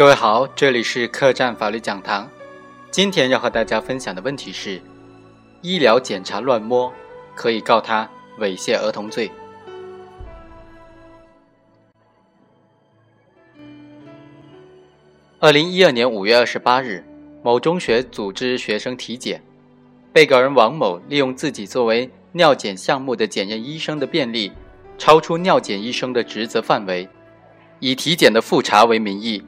各位好，这里是客栈法律讲堂。今天要和大家分享的问题是：医疗检查乱摸，可以告他猥亵儿童罪。二零一二年五月二十八日，某中学组织学生体检，被告人王某利用自己作为尿检项目的检验医生的便利，超出尿检医生的职责范围，以体检的复查为名义。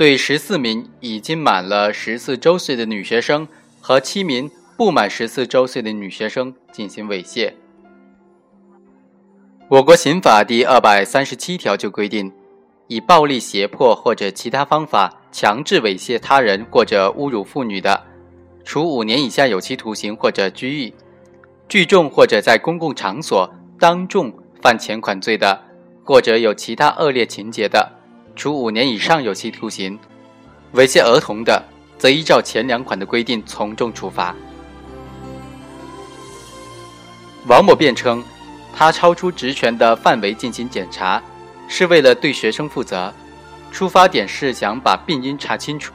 对十四名已经满了十四周岁的女学生和七名不满十四周岁的女学生进行猥亵。我国刑法第二百三十七条就规定，以暴力胁迫或者其他方法强制猥亵他人或者侮辱妇女的，处五年以下有期徒刑或者拘役；聚众或者在公共场所当众犯前款罪的，或者有其他恶劣情节的。处五年以上有期徒刑，猥亵儿童的，则依照前两款的规定从重处罚。王某辩称，他超出职权的范围进行检查，是为了对学生负责，出发点是想把病因查清楚，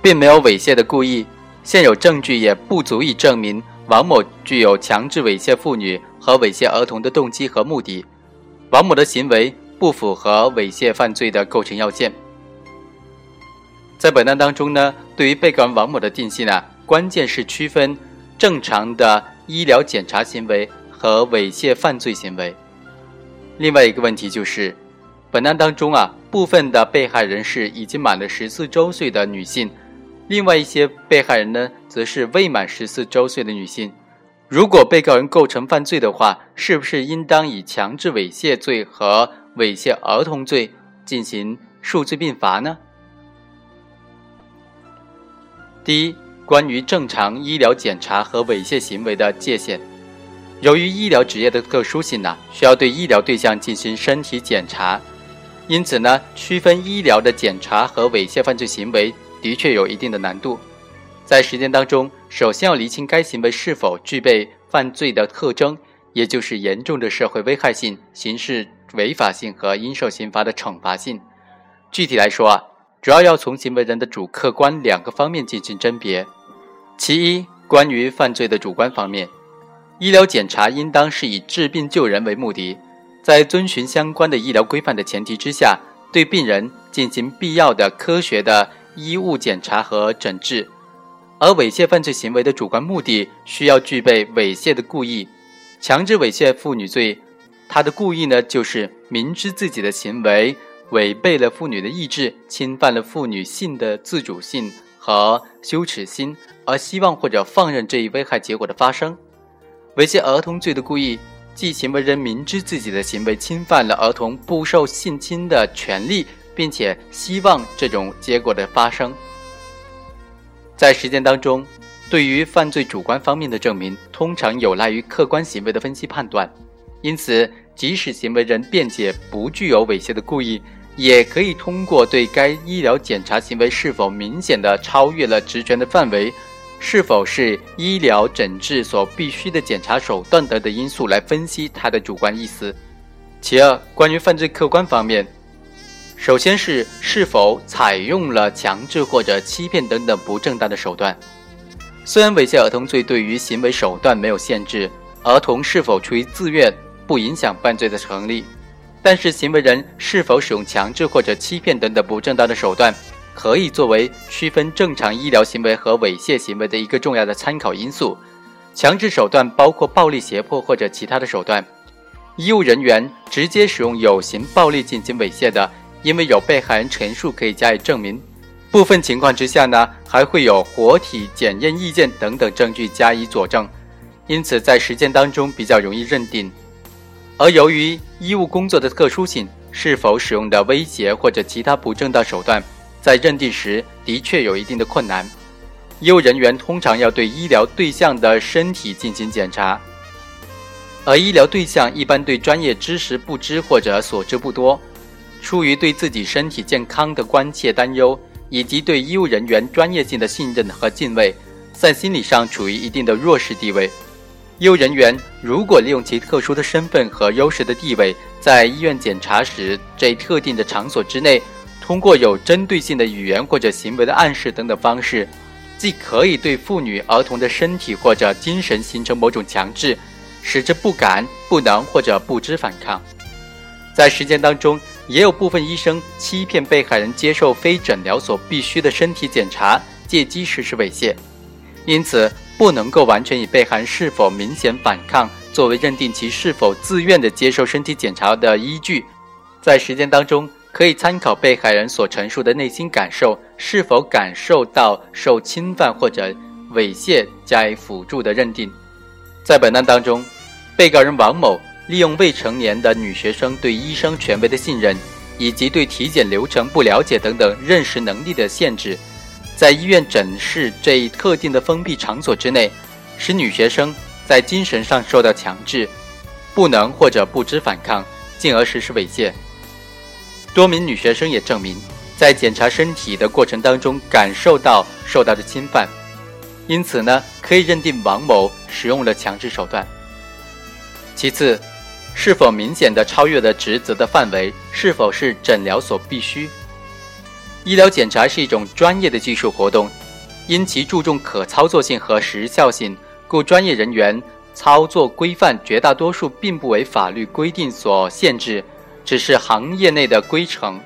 并没有猥亵的故意。现有证据也不足以证明王某具有强制猥亵妇女和猥亵儿童的动机和目的。王某的行为。不符合猥亵犯罪的构成要件。在本案当中呢，对于被告人王某的定性呢，关键是区分正常的医疗检查行为和猥亵犯罪行为。另外一个问题就是，本案当中啊，部分的被害人是已经满了十四周岁的女性，另外一些被害人呢，则是未满十四周岁的女性。如果被告人构成犯罪的话，是不是应当以强制猥亵罪和猥亵儿童罪进行数罪并罚呢？第一，关于正常医疗检查和猥亵行为的界限。由于医疗职业的特殊性呢，需要对医疗对象进行身体检查，因此呢，区分医疗的检查和猥亵犯罪行为的确有一定的难度。在实践当中，首先要厘清该行为是否具备犯罪的特征，也就是严重的社会危害性、刑事。违法性和应受刑罚的惩罚性，具体来说啊，主要要从行为人的主客观两个方面进行甄别。其一，关于犯罪的主观方面，医疗检查应当是以治病救人为目的，在遵循相关的医疗规范的前提之下，对病人进行必要的科学的医务检查和诊治。而猥亵犯罪行为的主观目的，需要具备猥亵的故意，强制猥亵妇女罪。他的故意呢，就是明知自己的行为违背了妇女的意志，侵犯了妇女性的自主性和羞耻心，而希望或者放任这一危害结果的发生。猥亵儿童罪的故意，即行为人明知自己的行为侵犯了儿童不受性侵的权利，并且希望这种结果的发生。在实践当中，对于犯罪主观方面的证明，通常有赖于客观行为的分析判断。因此，即使行为人辩解不具有猥亵的故意，也可以通过对该医疗检查行为是否明显的超越了职权的范围，是否是医疗诊治所必须的检查手段等的因素来分析他的主观意思。其二，关于犯罪客观方面，首先是是否采用了强制或者欺骗等等不正当的手段。虽然猥亵儿童罪对于行为手段没有限制，儿童是否出于自愿。不影响犯罪的成立，但是行为人是否使用强制或者欺骗等等不正当的手段，可以作为区分正常医疗行为和猥亵行为的一个重要的参考因素。强制手段包括暴力胁迫或者其他的手段。医务人员直接使用有形暴力进行猥亵的，因为有被害人陈述可以加以证明。部分情况之下呢，还会有活体检验意见等等证据加以佐证，因此在实践当中比较容易认定。而由于医务工作的特殊性，是否使用的威胁或者其他不正当手段，在认定时的确有一定的困难。医务人员通常要对医疗对象的身体进行检查，而医疗对象一般对专业知识不知或者所知不多，出于对自己身体健康的关切担忧，以及对医务人员专业性的信任和敬畏，在心理上处于一定的弱势地位。医务人员如果利用其特殊的身份和优势的地位，在医院检查时这一特定的场所之内，通过有针对性的语言或者行为的暗示等等方式，既可以对妇女、儿童的身体或者精神形成某种强制，使之不敢、不能或者不知反抗。在实践当中，也有部分医生欺骗被害人接受非诊疗所必须的身体检查，借机实施猥亵，因此不能够完全以被害人是否明显反抗作为认定其是否自愿的接受身体检查的依据。在实践当中，可以参考被害人所陈述的内心感受是否感受到受侵犯或者猥亵加以辅助的认定。在本案当中，被告人王某。利用未成年的女学生对医生权威的信任，以及对体检流程不了解等等认识能力的限制，在医院诊室这一特定的封闭场所之内，使女学生在精神上受到强制，不能或者不知反抗，进而实施猥亵。多名女学生也证明，在检查身体的过程当中感受到受到的侵犯，因此呢，可以认定王某使用了强制手段。其次。是否明显的超越了职责的范围？是否是诊疗所必须？医疗检查是一种专业的技术活动，因其注重可操作性和时效性，故专业人员操作规范绝大多数并不为法律规定所限制，只是行业内的规程。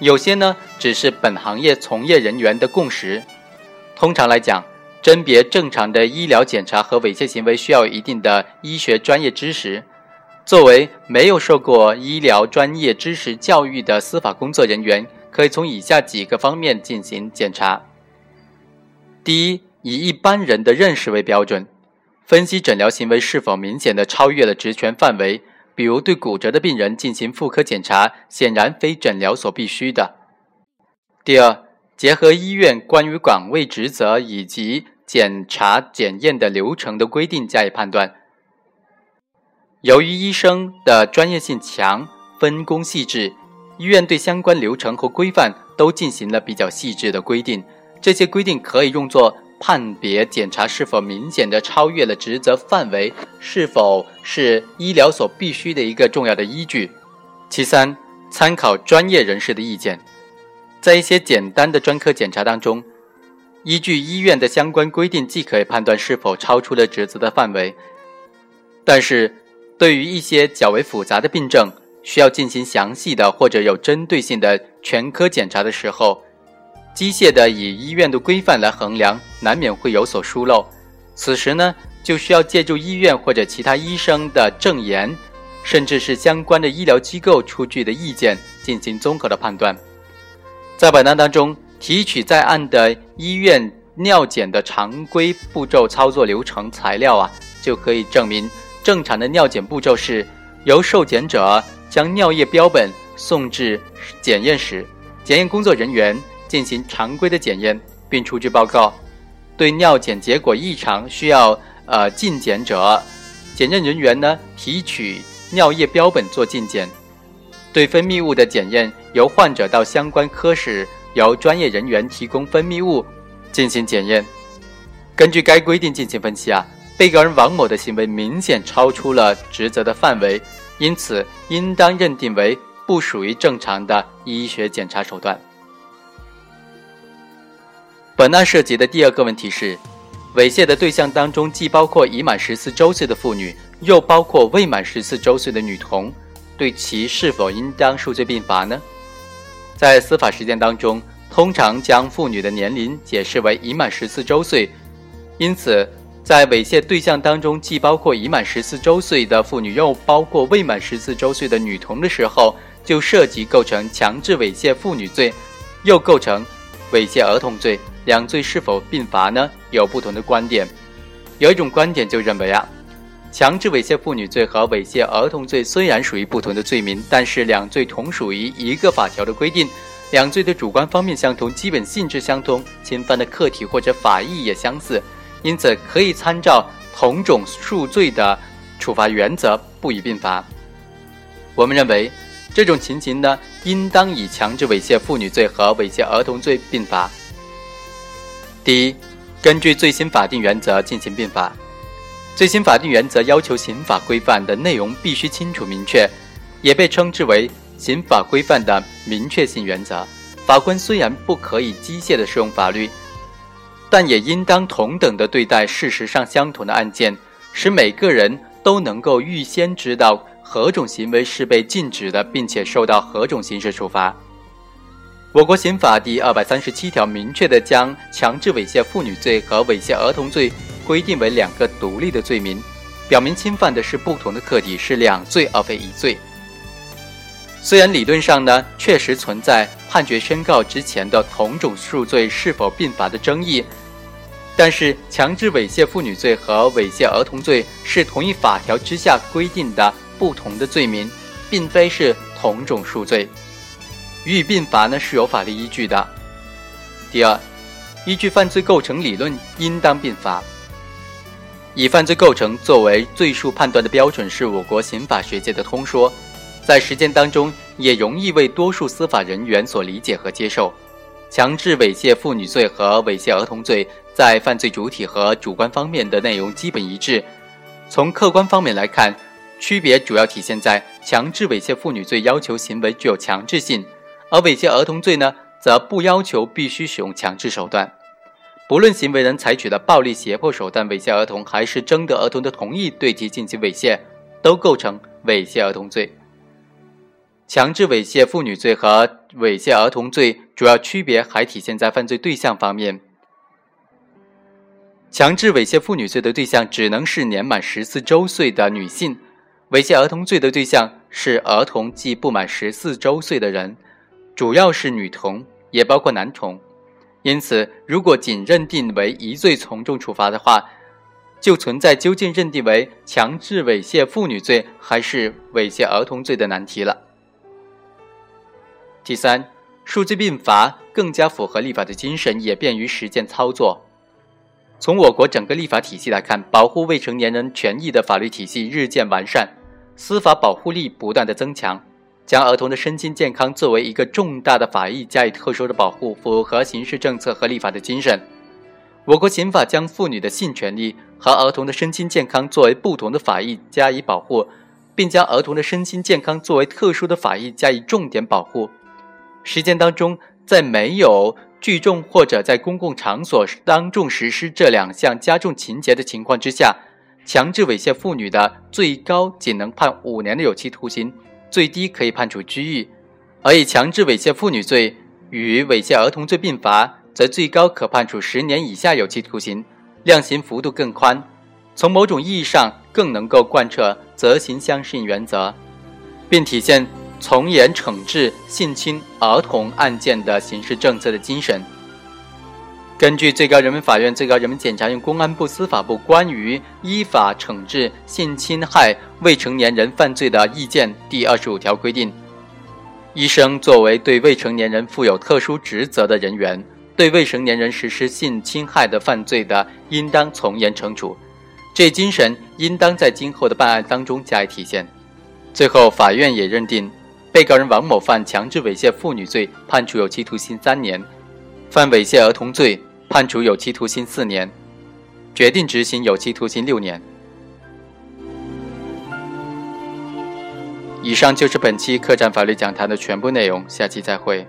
有些呢，只是本行业从业人员的共识。通常来讲，甄别正常的医疗检查和猥亵行为需要一定的医学专业知识。作为没有受过医疗专业知识教育的司法工作人员，可以从以下几个方面进行检查：第一，以一般人的认识为标准，分析诊疗行为是否明显的超越了职权范围。比如，对骨折的病人进行妇科检查，显然非诊疗所必须的。第二，结合医院关于岗位职责以及检查检验的流程的规定加以判断。由于医生的专业性强、分工细致，医院对相关流程和规范都进行了比较细致的规定。这些规定可以用作判别检查是否明显的超越了职责范围，是否是医疗所必须的一个重要的依据。其三，参考专业人士的意见，在一些简单的专科检查当中，依据医院的相关规定，既可以判断是否超出了职责的范围，但是。对于一些较为复杂的病症，需要进行详细的或者有针对性的全科检查的时候，机械的以医院的规范来衡量，难免会有所疏漏。此时呢，就需要借助医院或者其他医生的证言，甚至是相关的医疗机构出具的意见进行综合的判断。在本案当中，提取在案的医院尿检的常规步骤、操作流程材料啊，就可以证明。正常的尿检步骤是由受检者将尿液标本送至检验室，检验工作人员进行常规的检验，并出具报告。对尿检结果异常需要呃进检者，检验人员呢提取尿液标本做进检。对分泌物的检验由患者到相关科室，由专业人员提供分泌物进行检验。根据该规定进行分析啊。被告人王某的行为明显超出了职责的范围，因此应当认定为不属于正常的医学检查手段。本案涉及的第二个问题是，猥亵的对象当中既包括已满十四周岁的妇女，又包括未满十四周岁的女童，对其是否应当数罪并罚呢？在司法实践当中，通常将妇女的年龄解释为已满十四周岁，因此。在猥亵对象当中，既包括已满十四周岁的妇女，又包括未满十四周岁的女童的时候，就涉及构成强制猥亵妇女罪，又构成猥亵儿童罪，两罪是否并罚呢？有不同的观点。有一种观点就认为啊，强制猥亵妇女罪和猥亵儿童罪虽然属于不同的罪名，但是两罪同属于一个法条的规定，两罪的主观方面相同，基本性质相同，侵犯的客体或者法益也相似。因此，可以参照同种数罪的处罚原则，不予并罚。我们认为，这种情形呢，应当以强制猥亵妇女罪和猥亵儿童罪并罚。第一，根据最新法定原则进行并罚。最新法定原则要求刑法规范的内容必须清楚明确，也被称之为刑法规范的明确性原则。法官虽然不可以机械的适用法律，但也应当同等的对待事实上相同的案件，使每个人都能够预先知道何种行为是被禁止的，并且受到何种刑事处罚。我国刑法第二百三十七条明确的将强制猥亵妇女罪和猥亵儿童罪规定为两个独立的罪名，表明侵犯的是不同的客体，是两罪而非一罪。虽然理论上呢，确实存在判决宣告之前的同种数罪是否并罚的争议，但是强制猥亵妇女罪和猥亵儿童罪是同一法条之下规定的不同的罪名，并非是同种数罪。予以并罚呢是有法律依据的。第二，依据犯罪构成理论，应当并罚。以犯罪构成作为罪数判断的标准，是我国刑法学界的通说，在实践当中也容易为多数司法人员所理解和接受。强制猥亵妇女罪和猥亵儿童罪在犯罪主体和主观方面的内容基本一致。从客观方面来看，区别主要体现在强制猥亵妇女罪要求行为具有强制性。而猥亵儿童罪呢，则不要求必须使用强制手段，不论行为人采取的暴力胁迫手段猥亵儿童，还是征得儿童的同意对其进行猥亵，都构成猥亵儿童罪。强制猥亵妇女罪和猥亵儿童罪主要区别还体现在犯罪对象方面。强制猥亵妇女罪的对象只能是年满十四周岁的女性，猥亵儿童罪的对象是儿童即不满十四周岁的人。主要是女童，也包括男童，因此，如果仅认定为一罪从重处罚的话，就存在究竟认定为强制猥亵妇女罪还是猥亵儿童罪的难题了。第三，数罪并罚更加符合立法的精神，也便于实践操作。从我国整个立法体系来看，保护未成年人权益的法律体系日渐完善，司法保护力不断的增强。将儿童的身心健康作为一个重大的法益加以特殊的保护，符合刑事政策和立法的精神。我国刑法将妇女的性权利和儿童的身心健康作为不同的法益加以保护，并将儿童的身心健康作为特殊的法益加以重点保护。实践当中，在没有聚众或者在公共场所当众实施这两项加重情节的情况之下，强制猥亵妇女的最高仅能判五年的有期徒刑。最低可以判处拘役，而以强制猥亵妇女罪与猥亵儿童罪并罚，则最高可判处十年以下有期徒刑，量刑幅度更宽，从某种意义上更能够贯彻责刑相适应原则，并体现从严惩治性侵儿童案件的刑事政策的精神。根据最高人民法院、最高人民检察院、公安部、司法部关于依法惩治性侵害未成年人犯罪的意见第二十五条规定，医生作为对未成年人负有特殊职责的人员，对未成年人实施性侵害的犯罪的，应当从严惩处。这精神应当在今后的办案当中加以体现。最后，法院也认定，被告人王某犯强制猥亵妇女罪，判处有期徒刑三年；犯猥亵儿童罪。判处有期徒刑四年，决定执行有期徒刑六年。以上就是本期客栈法律讲坛的全部内容，下期再会。